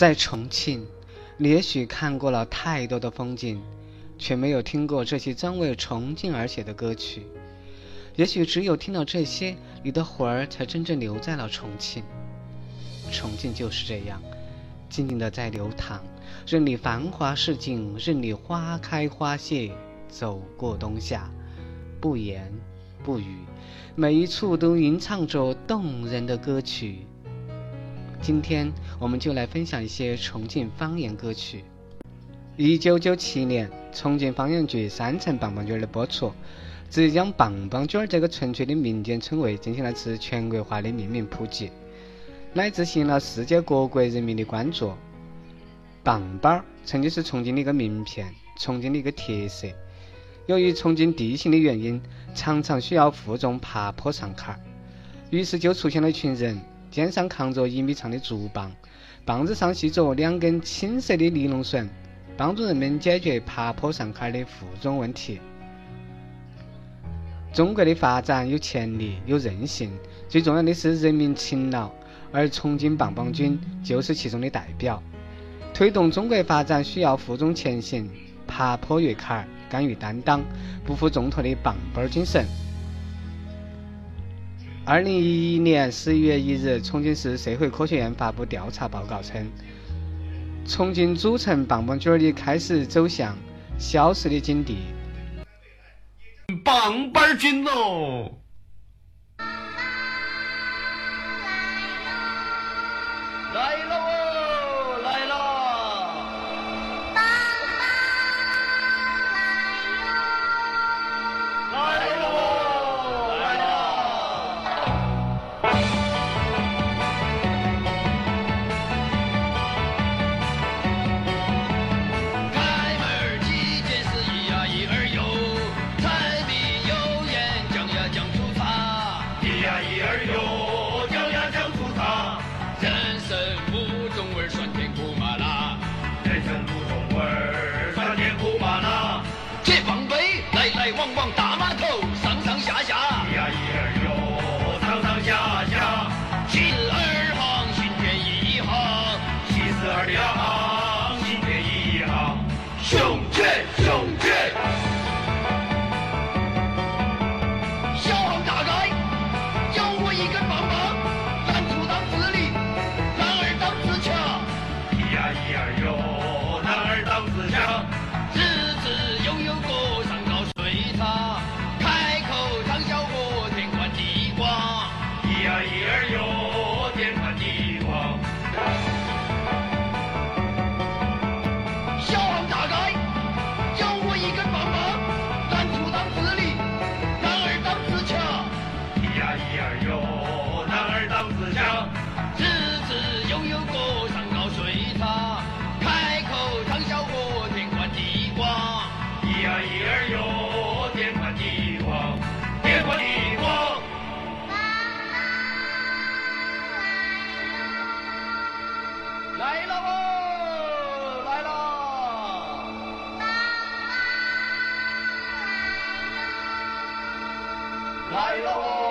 在重庆，你也许看过了太多的风景，却没有听过这些专为重庆而写的歌曲。也许只有听到这些，你的魂儿才真正留在了重庆。重庆就是这样，静静的在流淌，任你繁华似锦，任你花开花谢，走过冬夏，不言不语，每一处都吟唱着动人的歌曲。今天我们就来分享一些重庆方言歌曲。一九九七年，重庆方言剧《三层棒棒军》的播出，直接将棒棒军这个纯粹的民间称谓进行了次全国化的命名普及，乃至吸引了世界各国人民的关注。棒棒曾经是重庆的一个名片，重庆的一个特色。由于重庆地形的原因，常常需要负重爬坡上坎，于是就出现了一群人。肩上扛着一米长的竹棒，棒子上系着两根青色的尼龙绳，帮助人们解决爬坡上坎的负重问题。中国的发展有潜力，有韧性，最重要的是人民勤劳，而重庆棒棒军就是其中的代表。推动中国发展需要负重前行，爬坡越坎，敢于担当，不负重托的棒棒精神。二零一一年十一月一日，重庆市社会科学院发布调查报告称，重庆主城棒棒军儿已开始走向消失的境地。棒棒军喽！来喽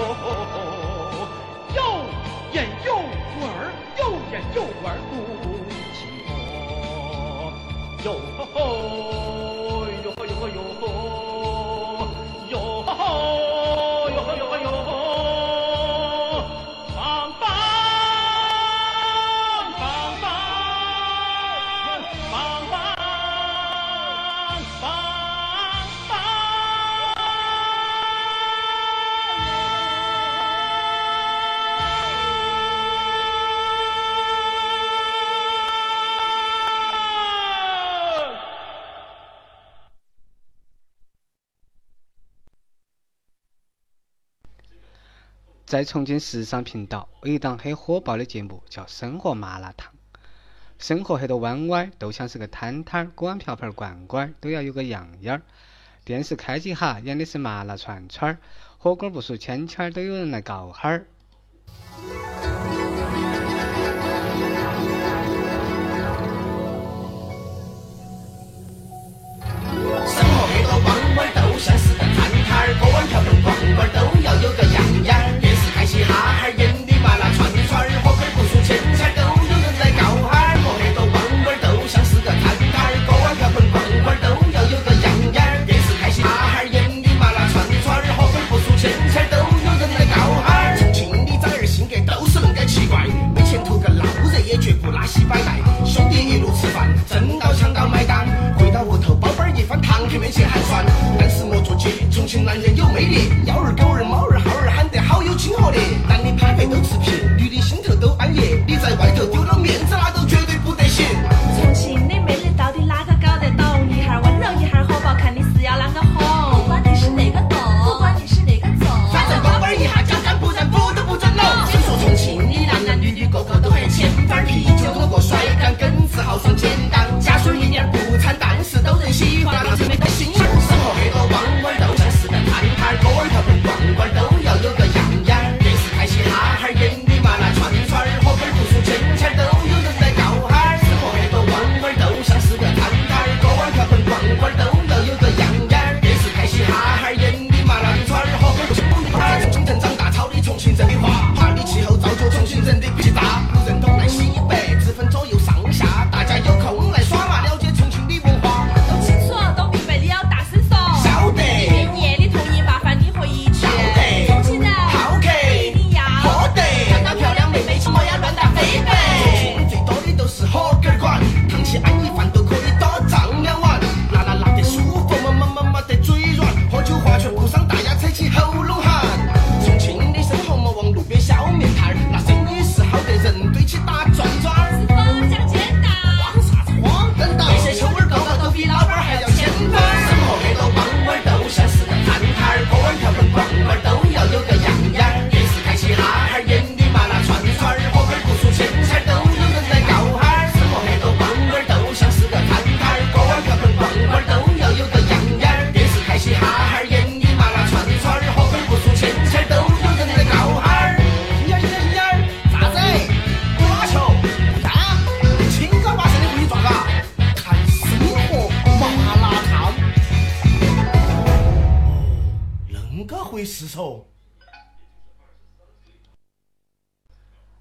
哦演又右眼右又右眼右在重庆时尚频道，有一档很火爆的节目叫《生活麻辣烫》。生活很多弯弯，都像是个摊摊儿，锅碗瓢盆罐罐都要有个样样儿。电视开机哈，演的是麻辣串串儿，火锅不数，签签儿都有人来告哈儿。生活很多弯弯，都像是个摊摊儿，锅碗瓢盆罐罐都要有个样样儿。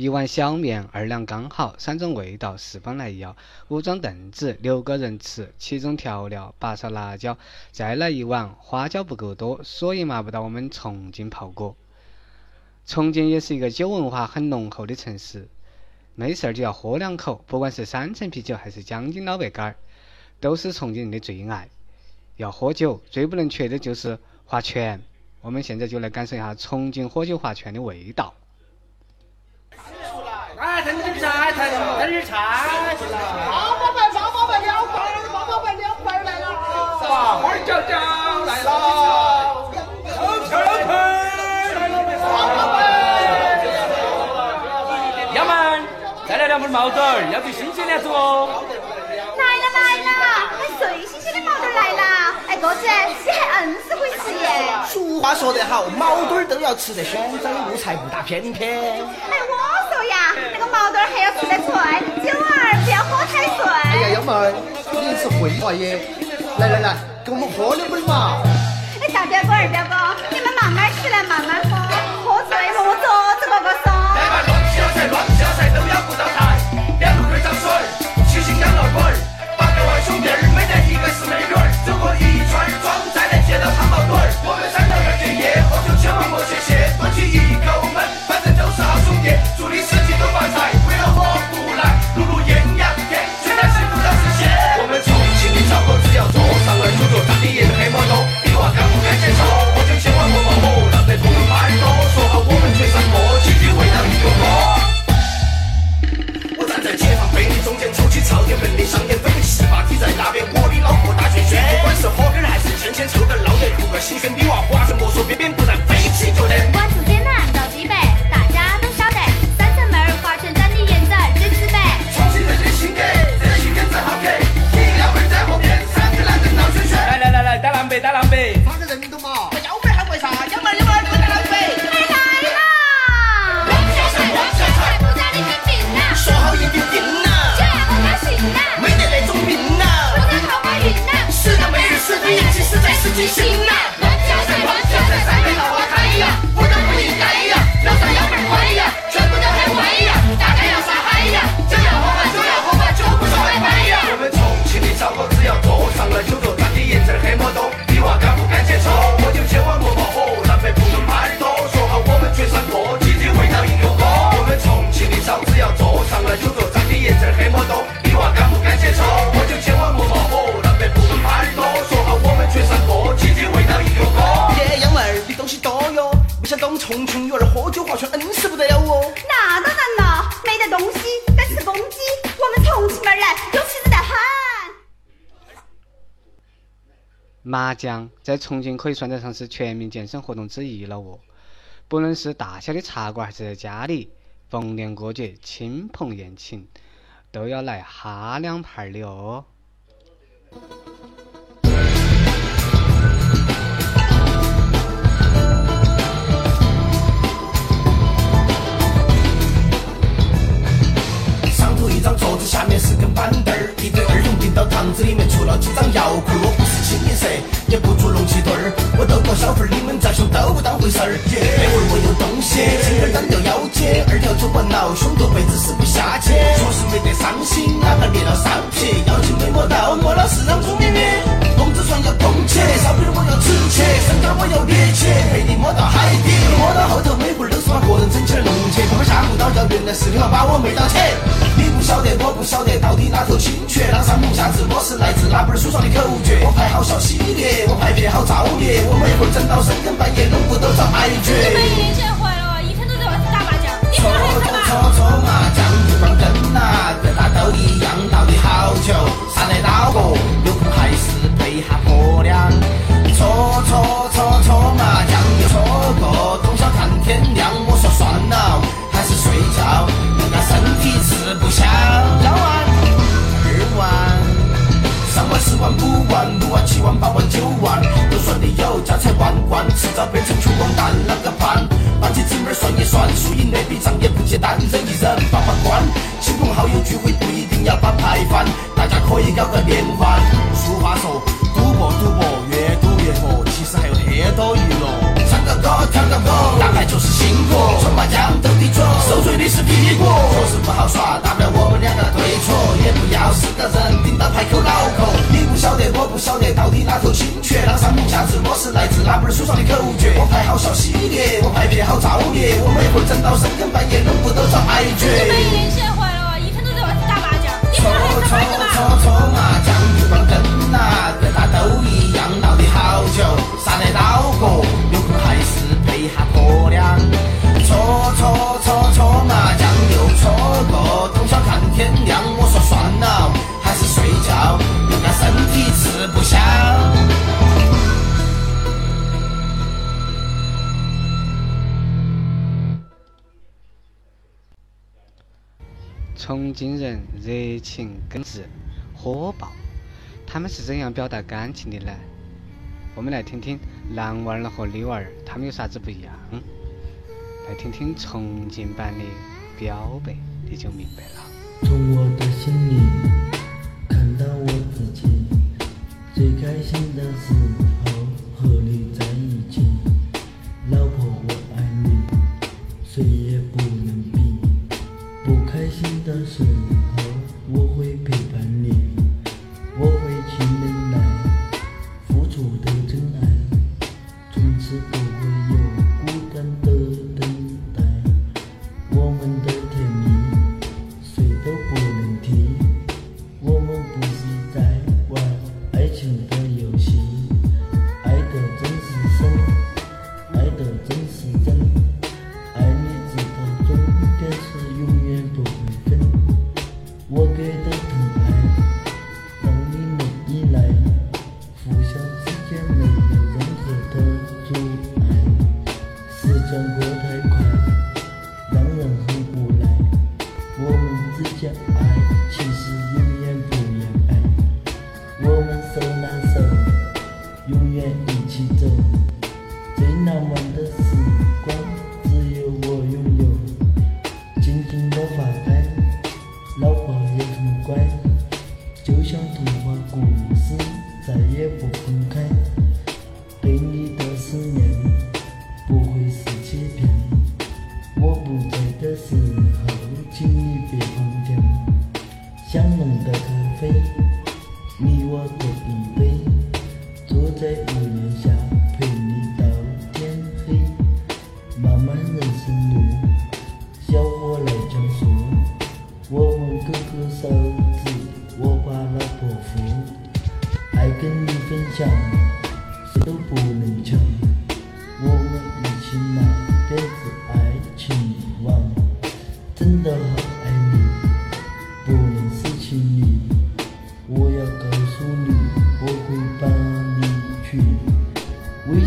一碗小面，二两刚好，三种味道，四方来要。五张凳子，六个人吃，七种调料，八勺辣椒，再来一碗花椒不够多，所以麻不到我们重庆泡锅。重庆也是一个酒文化很浓厚的城市，没事儿就要喝两口，不管是三层啤酒还是江津老白干儿，都是重庆人的最爱。要喝酒，最不能缺的就是划拳。我们现在就来感受一下重庆喝酒划拳的味道。蒸蒸菜，蒸蒸菜，八宝饭，八宝饭，两块，八宝饭两块来了。哇，花椒椒来了。老腿，老腿，八宝饭。幺们，再来两份毛豆，要最新鲜的哦。来了来了，最新鲜的毛豆来了。哎，哥子，你还硬是会吃耶。俗话说得好，毛豆都要吃得鲜，走路才不打偏偏。哎，我说呀。毛豆还要吃得脆，九儿不要喝太醉。哎呀，幺妹儿，你是会话耶！来来来，给我们喝两杯嘛！哎，大表哥、二表哥，你们慢慢起来，慢慢喝，喝醉了我桌子哥哥送。来吧，乱七八糟，乱七八糟都要顾到台，两路腿长水，七星养老棍儿，八个外兄弟儿，没得一个是美女儿，走过一圈儿，装再来接到汤毛墩儿。我们三头二结业，喝酒千万莫歇歇，端起一口闷，麻将在重庆可以算得上是全民健身活动之一了哦。不论是大小的茶馆还是在家里，逢年过节、亲朋宴请，都要来哈两盘儿的哦。上头一张桌子，下面是根板凳儿，一堆到堂子里面出了几张摇裤。我不是清一色，也不做龙气墩儿，我斗过小份儿，你们再凶都不当回事儿。这回我有东西，今儿单调腰间，二条走完了，胸头被子是不下去。确实没得伤心，哪怕裂了伤皮，妖精没摸到，摸了是张猪咪咪。工资算要动起，烧饼我要吃起，身高我要立起，陪你摸到海底，摸到后头整起来弄起，他们吓不到叫原来是你把我没当起。你不晓得，我不晓得，到底哪头精确？让上蒙下子，我是来自哪本书上的口诀？我排好小系列，我排片好造孽，我每会儿整到深更半夜，弄不都遭挨你绝。们眼见坏了，一天都在外头打麻将，你说还搓搓？搓麻将，不光跟呐，跟大都一样，到底好久？上得到过，有空还是陪下婆娘。搓搓搓搓麻将又搓过，通宵看天亮。还是睡觉，那身体吃不消。要完二万。三万、四万、五万、六万、七万、八万、九万，都算你有，家财万贯，迟早变成穷光蛋，啷个办？班起姊妹算一算，输赢那笔账也不简单，人一人把把关。亲朋好友聚会不一定要把牌翻，大家可以搞个联欢。俗话说，赌博赌博越赌越多，其实还有很多娱乐。唱个歌，跳个舞，就是辛苦，搓麻将斗地主，受罪的是屁股。确实不好耍，大不了我们两个对错，也不要四个人顶到牌口脑壳。你不晓得，我不晓得，到底哪头精确？让上蒙下子，我是来自哪本书上的口诀？我牌好小系列，我牌撇好造孽，我每回整到深更半夜，弄不都遭挨你们绝。惊人热情耿直火爆，他们是怎样表达感情的呢？我们来听听男娃儿和女娃儿，他们有啥子不一样？来听听重庆版的表白，你就明白了。从我的心里看到我自己，最开心的时候和你。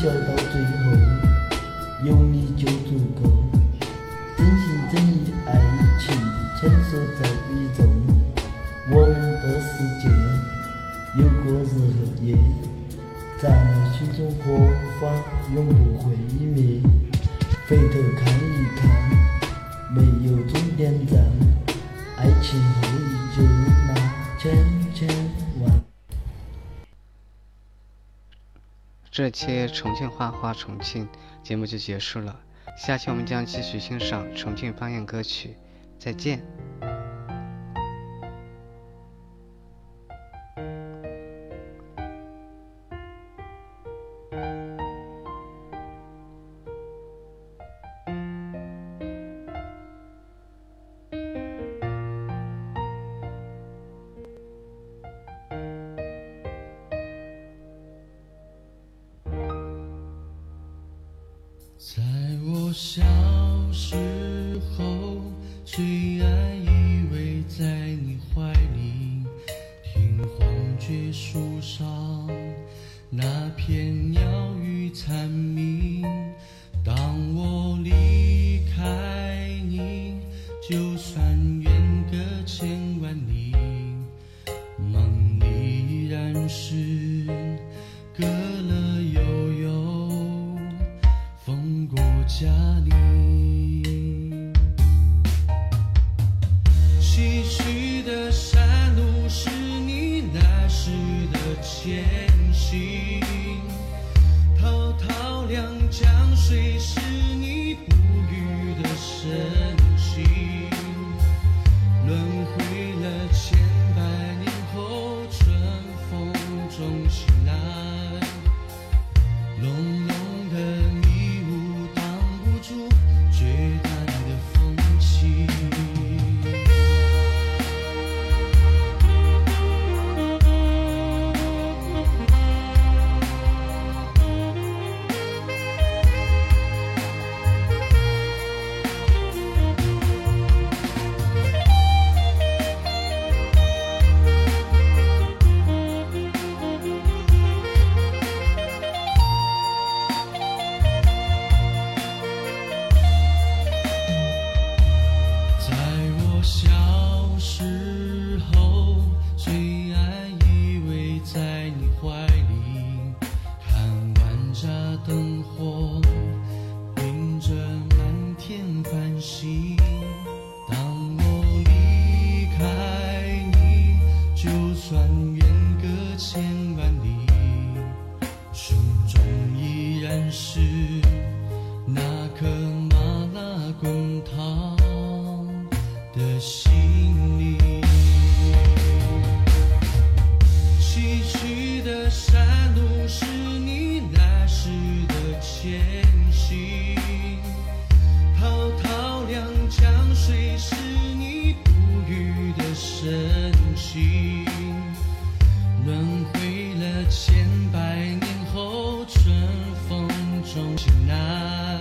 修的。期重庆花花重庆节目就结束了。下期我们将继续欣赏重庆方言歌曲。再见。在我小时候，最爱依偎在你怀里，听黄桷树上那片鸟语蝉鸣。当我离开你，就算远隔千万里，梦依然是。中醒来，